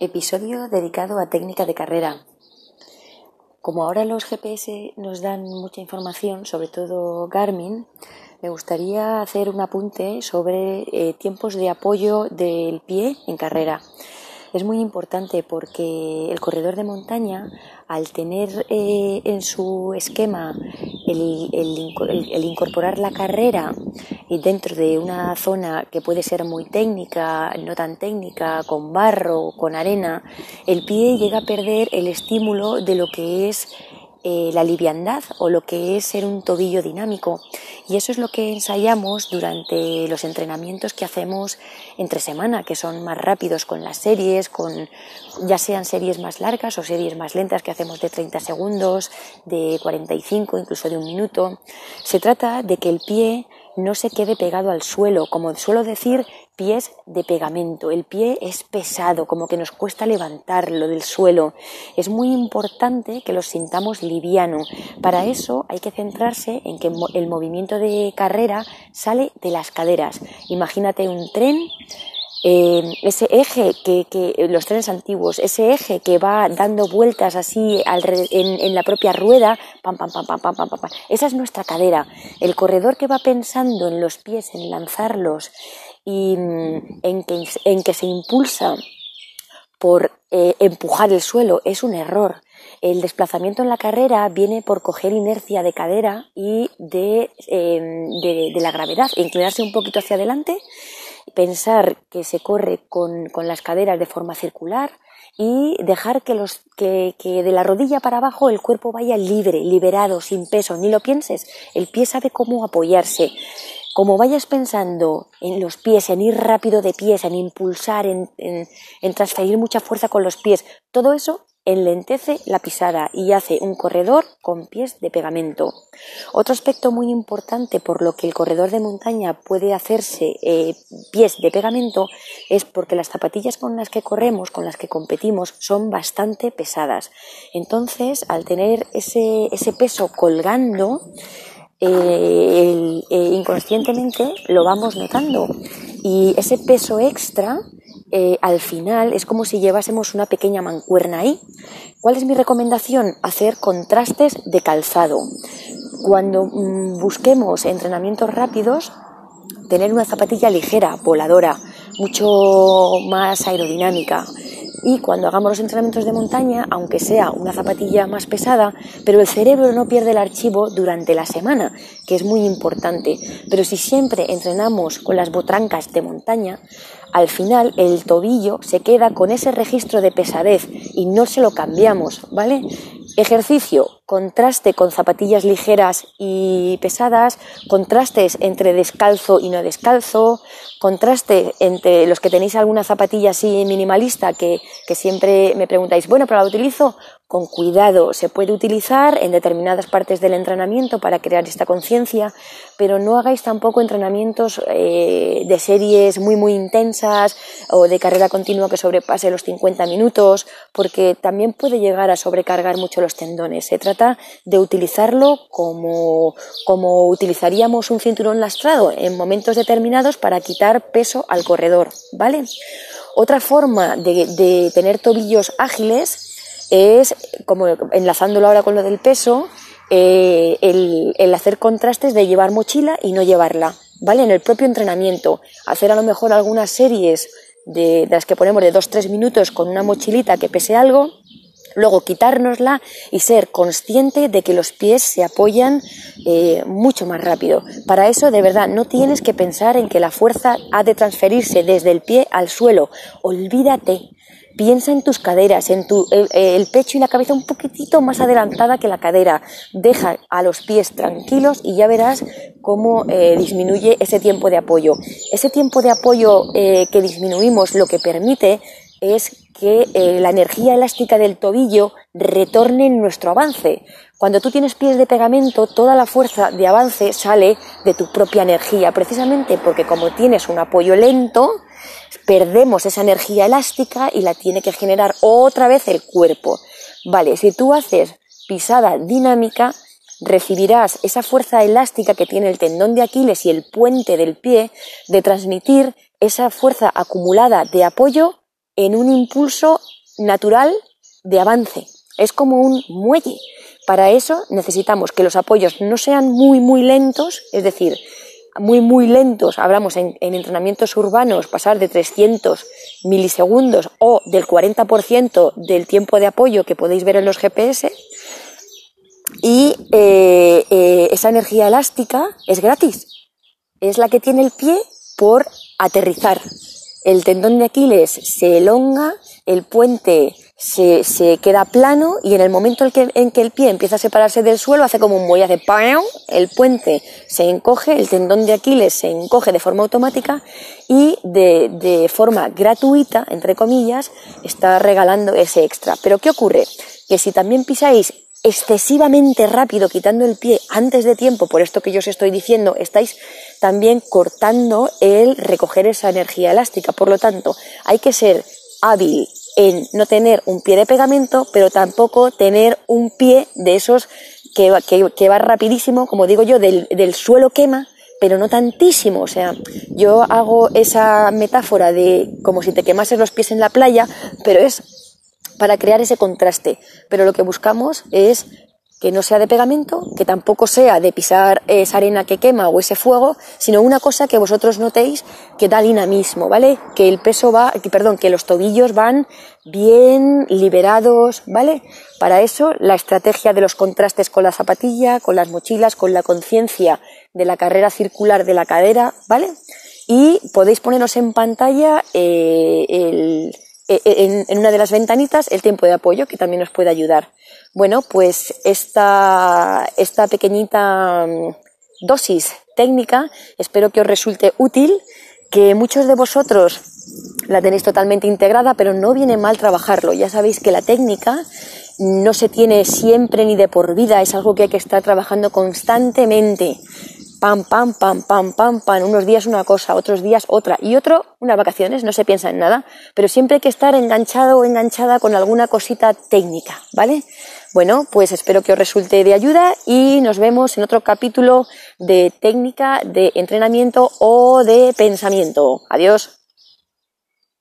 Episodio dedicado a técnica de carrera. Como ahora los GPS nos dan mucha información, sobre todo Garmin, me gustaría hacer un apunte sobre eh, tiempos de apoyo del pie en carrera es muy importante porque el corredor de montaña, al tener eh, en su esquema el, el, incorporar la carrera y dentro de una zona que puede ser muy técnica, no tan técnica, con barro, con arena, el pie llega a perder el estímulo de lo que es eh, la liviandad o lo que es ser un tobillo dinámico. Y eso es lo que ensayamos durante los entrenamientos que hacemos entre semana, que son más rápidos con las series, con ya sean series más largas o series más lentas que hacemos de 30 segundos, de 45, incluso de un minuto. Se trata de que el pie no se quede pegado al suelo, como suelo decir, pies de pegamento. El pie es pesado, como que nos cuesta levantarlo del suelo. Es muy importante que lo sintamos liviano. Para eso hay que centrarse en que el movimiento de carrera sale de las caderas. Imagínate un tren eh, ese eje que, los trenes antiguos, ese eje que va dando vueltas así en, la propia rueda, pam, pam, pam, esa es nuestra cadera. El corredor que va pensando en los pies, en lanzarlos y mm, en que, en que se impulsa por eh, empujar el suelo es un error. El desplazamiento en la carrera viene por coger inercia de cadera y de, de, de la gravedad, inclinarse un poquito hacia adelante pensar que se corre con, las caderas de forma circular y dejar que, los, que, que, de la rodilla para abajo el cuerpo vaya libre, liberado, sin peso, ni lo pienses, el pie sabe cómo apoyarse. Como vayas pensando en los pies, en ir rápido de pies, en impulsar, en, en transferir mucha fuerza con los pies, todo eso enlentece la pisada y hace un corredor con pies de pegamento. Otro aspecto muy importante por lo que el corredor de montaña puede hacerse eh, pies de pegamento es porque las zapatillas con las que corremos, con las que competimos, son bastante pesadas. Entonces, al tener ese, ese peso colgando, eh, eh, inconscientemente lo vamos notando y ese peso extra eh, al final es como si llevásemos una pequeña mancuerna ahí. ¿Cuál es mi recomendación? Hacer contrastes de calzado. Cuando mm, busquemos entrenamientos rápidos, tener una zapatilla ligera, voladora, mucho más aerodinámica, y cuando hagamos los entrenamientos de montaña, aunque sea una zapatilla más pesada, pero el cerebro no pierde el archivo durante la semana, que es muy importante. Pero si siempre entrenamos con las botrancas de montaña, al final el tobillo se queda con ese registro de pesadez y no se lo cambiamos, ¿vale? Ejercicio, contraste con zapatillas ligeras y pesadas, contrastes entre descalzo y no descalzo, contraste entre los que tenéis alguna zapatilla así minimalista que, que siempre me preguntáis, bueno, pero la utilizo con cuidado. Se puede utilizar en determinadas partes del entrenamiento para crear esta conciencia, pero no hagáis tampoco entrenamientos eh, de series muy muy intensas o de carrera continua que sobrepase los 50 minutos, porque también puede llegar a sobrecargar mucho los tendones. Se trata de utilizarlo como, como utilizaríamos un cinturón lastrado en momentos determinados para quitar peso al corredor, ¿vale? Otra forma de, de tener tobillos ágiles es, como enlazándolo ahora con lo del peso, eh, el, hacer contrastes de llevar mochila y no llevarla, ¿vale? En el propio entrenamiento, hacer a lo mejor algunas series de, las que ponemos de 2-3 minutos con una mochilita que pese algo, luego quitárnosla y ser consciente de que los pies se apoyan eh, mucho más rápido. Para eso, de verdad, no tienes que pensar en que la fuerza ha de transferirse desde el pie al suelo. Olvídate. Piensa en tus caderas, en tu, el, pecho y la cabeza un poquitito más adelantada que la cadera. Deja a los pies tranquilos y ya verás cómo eh, disminuye ese tiempo de apoyo. Ese tiempo de apoyo eh, que disminuimos lo que permite es que eh, la energía elástica del tobillo retorne en nuestro avance. Cuando tú tienes pies de pegamento, toda la fuerza de avance sale de tu propia energía, precisamente porque como tienes un apoyo lento, perdemos esa energía elástica y la tiene que generar otra vez el cuerpo. Vale, si tú haces pisada dinámica, recibirás esa fuerza elástica que tiene el tendón de Aquiles y el puente del pie de transmitir esa fuerza acumulada de apoyo en un impulso natural de avance. Es como un muelle. Para eso necesitamos que los apoyos no sean muy, muy lentos, es decir, muy, muy lentos, hablamos en, entrenamientos urbanos, pasar de 300 milisegundos o del 40% del tiempo de apoyo que podéis ver en los GPS. Y eh, eh, esa energía elástica es gratis. Es la que tiene el pie por aterrizar. El tendón de Aquiles se elonga, el puente se, se, queda plano y en el momento en que, en que, el pie empieza a separarse del suelo hace como un muelle, hace el puente se encoge, el tendón de Aquiles se encoge de forma automática y de, de forma gratuita, entre comillas, está regalando ese extra. Pero ¿qué ocurre? Que si también pisáis excesivamente rápido quitando el pie antes de tiempo, por esto que yo os estoy diciendo, estáis también cortando el recoger esa energía elástica. Por lo tanto, hay que ser hábil en no tener un pie de pegamento, pero tampoco tener un pie de esos que, que, va rapidísimo, como digo yo, del, del suelo quema, pero no tantísimo. O sea, yo hago esa metáfora de como si te quemases los pies en la playa, pero es para crear ese contraste. Pero lo que buscamos es que no sea de pegamento, que tampoco sea de pisar esa arena que quema o ese fuego, sino una cosa que vosotros notéis que da dinamismo, ¿vale? Que el peso va, perdón, que los tobillos van bien liberados, ¿vale? Para eso la estrategia de los contrastes con la zapatilla, con las mochilas, con la conciencia de la carrera circular de la cadera, ¿vale? Y podéis poneros en pantalla eh, el, eh, en una de las ventanitas el tiempo de apoyo, que también os puede ayudar. Bueno, pues esta, esta pequeñita mm, dosis técnica espero que os resulte útil, que muchos de vosotros la tenéis totalmente integrada, pero no viene mal trabajarlo. Ya sabéis que la técnica no se tiene siempre ni de por vida, es algo que hay que estar trabajando constantemente. Pam, pam, pam, pam, pam, pam. Unos días una cosa, otros días otra. Y otro, unas vacaciones, no se piensa en nada. Pero siempre hay que estar enganchado o enganchada con alguna cosita técnica, ¿vale? Bueno, pues espero que os resulte de ayuda y nos vemos en otro capítulo de técnica de entrenamiento o de pensamiento. Adiós.